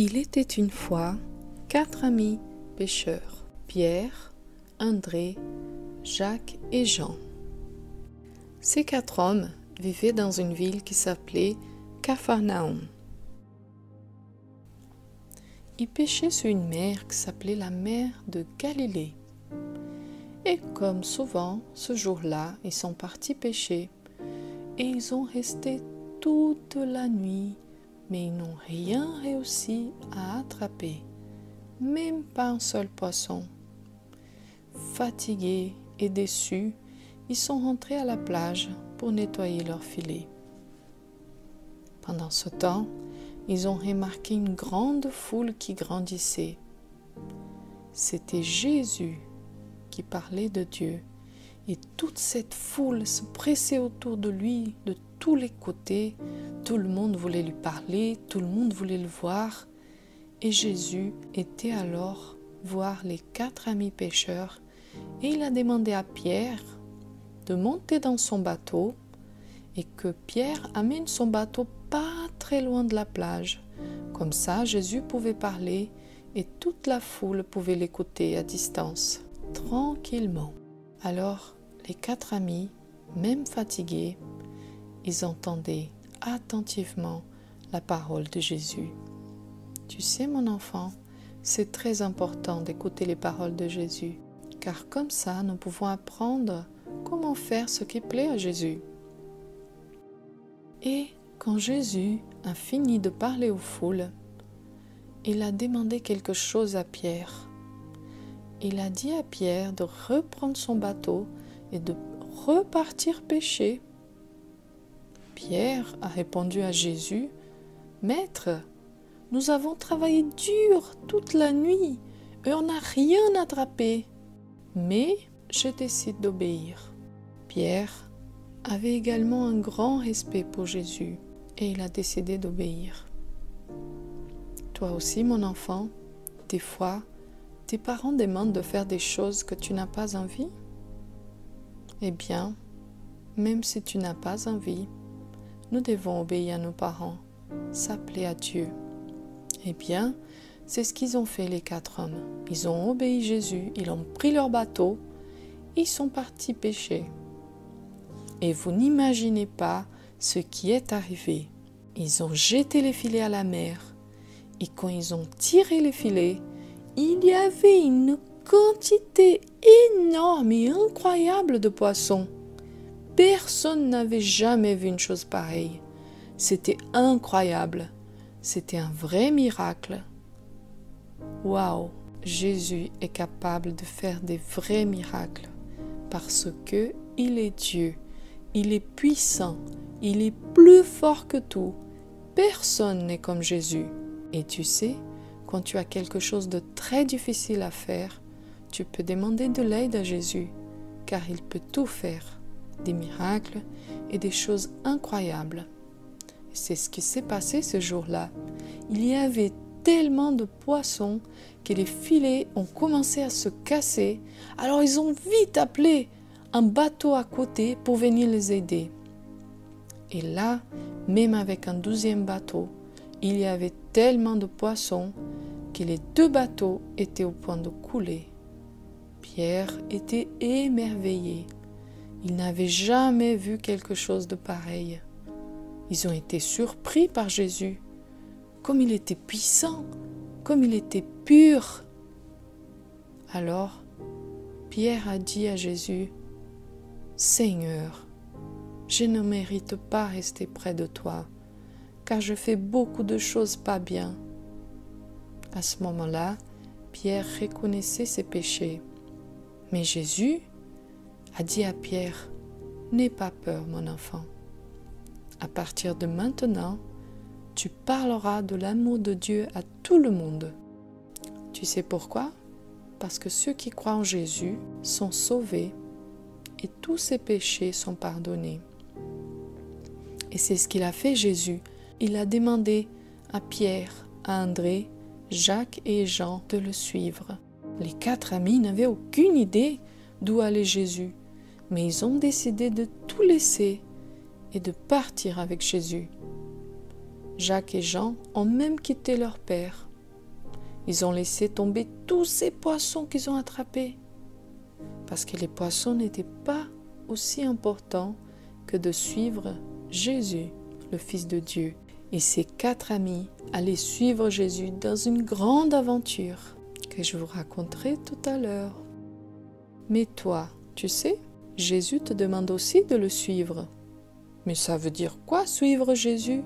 Il était une fois quatre amis pêcheurs, Pierre, André, Jacques et Jean. Ces quatre hommes vivaient dans une ville qui s'appelait Capharnaüm. Ils pêchaient sur une mer qui s'appelait la mer de Galilée. Et comme souvent, ce jour-là, ils sont partis pêcher et ils ont resté toute la nuit mais ils n'ont rien réussi à attraper, même pas un seul poisson. Fatigués et déçus, ils sont rentrés à la plage pour nettoyer leur filet. Pendant ce temps, ils ont remarqué une grande foule qui grandissait. C'était Jésus qui parlait de Dieu, et toute cette foule se pressait autour de lui de tous les côtés tout le monde voulait lui parler, tout le monde voulait le voir. Et Jésus était alors voir les quatre amis pêcheurs et il a demandé à Pierre de monter dans son bateau et que Pierre amène son bateau pas très loin de la plage. Comme ça, Jésus pouvait parler et toute la foule pouvait l'écouter à distance, tranquillement. Alors, quatre amis, même fatigués, ils entendaient attentivement la parole de Jésus. Tu sais, mon enfant, c'est très important d'écouter les paroles de Jésus, car comme ça, nous pouvons apprendre comment faire ce qui plaît à Jésus. Et quand Jésus a fini de parler aux foules, il a demandé quelque chose à Pierre. Il a dit à Pierre de reprendre son bateau et de repartir pêcher Pierre a répondu à Jésus, Maître, nous avons travaillé dur toute la nuit et on n'a rien attrapé. Mais je décide d'obéir. Pierre avait également un grand respect pour Jésus et il a décidé d'obéir. Toi aussi, mon enfant, des fois, tes parents demandent de faire des choses que tu n'as pas envie Eh bien, même si tu n'as pas envie, nous devons obéir à nos parents, s'appeler à Dieu. Eh bien, c'est ce qu'ils ont fait les quatre hommes. Ils ont obéi Jésus, ils ont pris leur bateau, ils sont partis pêcher. Et vous n'imaginez pas ce qui est arrivé. Ils ont jeté les filets à la mer. Et quand ils ont tiré les filets, il y avait une quantité énorme et incroyable de poissons. Personne n'avait jamais vu une chose pareille. C'était incroyable. C'était un vrai miracle. Waouh, Jésus est capable de faire des vrais miracles parce que il est Dieu. Il est puissant. Il est plus fort que tout. Personne n'est comme Jésus. Et tu sais, quand tu as quelque chose de très difficile à faire, tu peux demander de l'aide à Jésus, car il peut tout faire des miracles et des choses incroyables. C'est ce qui s'est passé ce jour-là. Il y avait tellement de poissons que les filets ont commencé à se casser. Alors ils ont vite appelé un bateau à côté pour venir les aider. Et là, même avec un douzième bateau, il y avait tellement de poissons que les deux bateaux étaient au point de couler. Pierre était émerveillé. Ils n'avaient jamais vu quelque chose de pareil. Ils ont été surpris par Jésus, comme il était puissant, comme il était pur. Alors, Pierre a dit à Jésus, Seigneur, je ne mérite pas rester près de toi, car je fais beaucoup de choses pas bien. À ce moment-là, Pierre reconnaissait ses péchés. Mais Jésus a dit à Pierre, N'aie pas peur, mon enfant. À partir de maintenant, tu parleras de l'amour de Dieu à tout le monde. Tu sais pourquoi? Parce que ceux qui croient en Jésus sont sauvés et tous ses péchés sont pardonnés. Et c'est ce qu'il a fait Jésus. Il a demandé à Pierre, à André, Jacques et Jean de le suivre. Les quatre amis n'avaient aucune idée d'où allait Jésus mais ils ont décidé de tout laisser et de partir avec Jésus. Jacques et Jean ont même quitté leur père Ils ont laissé tomber tous ces poissons qu'ils ont attrapés. Parce que les poissons n'étaient pas aussi importants que de suivre Jésus, le Fils de Dieu. Et ces quatre amis allaient suivre Jésus dans une grande aventure que je vous raconterai tout à l'heure. Mais toi, tu sais, Jésus te demande aussi de le suivre. Mais ça veut dire quoi suivre Jésus?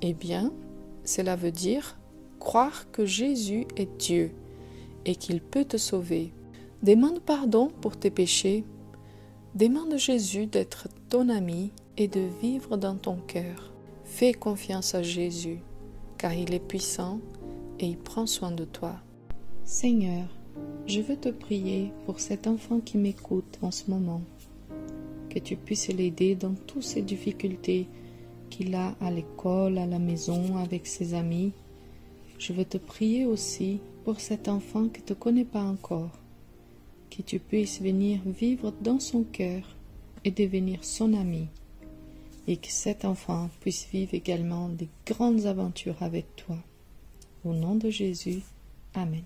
Eh bien, cela veut dire croire que Jésus est Dieu et qu'il peut te sauver. Demande pardon pour tes péchés. Demande Jésus d'être ton ami et de vivre dans ton cœur. Fais confiance à Jésus, car il est puissant et il prend soin de toi. Seigneur, je veux te prier pour cet enfant qui m'écoute en ce moment, que tu puisses l'aider dans toutes ces difficultés qu'il a à l'école, à la maison, avec ses amis. Je veux te prier aussi pour cet enfant qui ne te connaît pas encore, que tu puisses venir vivre dans son cœur et devenir son ami, et que cet enfant puisse vivre également des grandes aventures avec toi. Au nom de Jésus, Amen.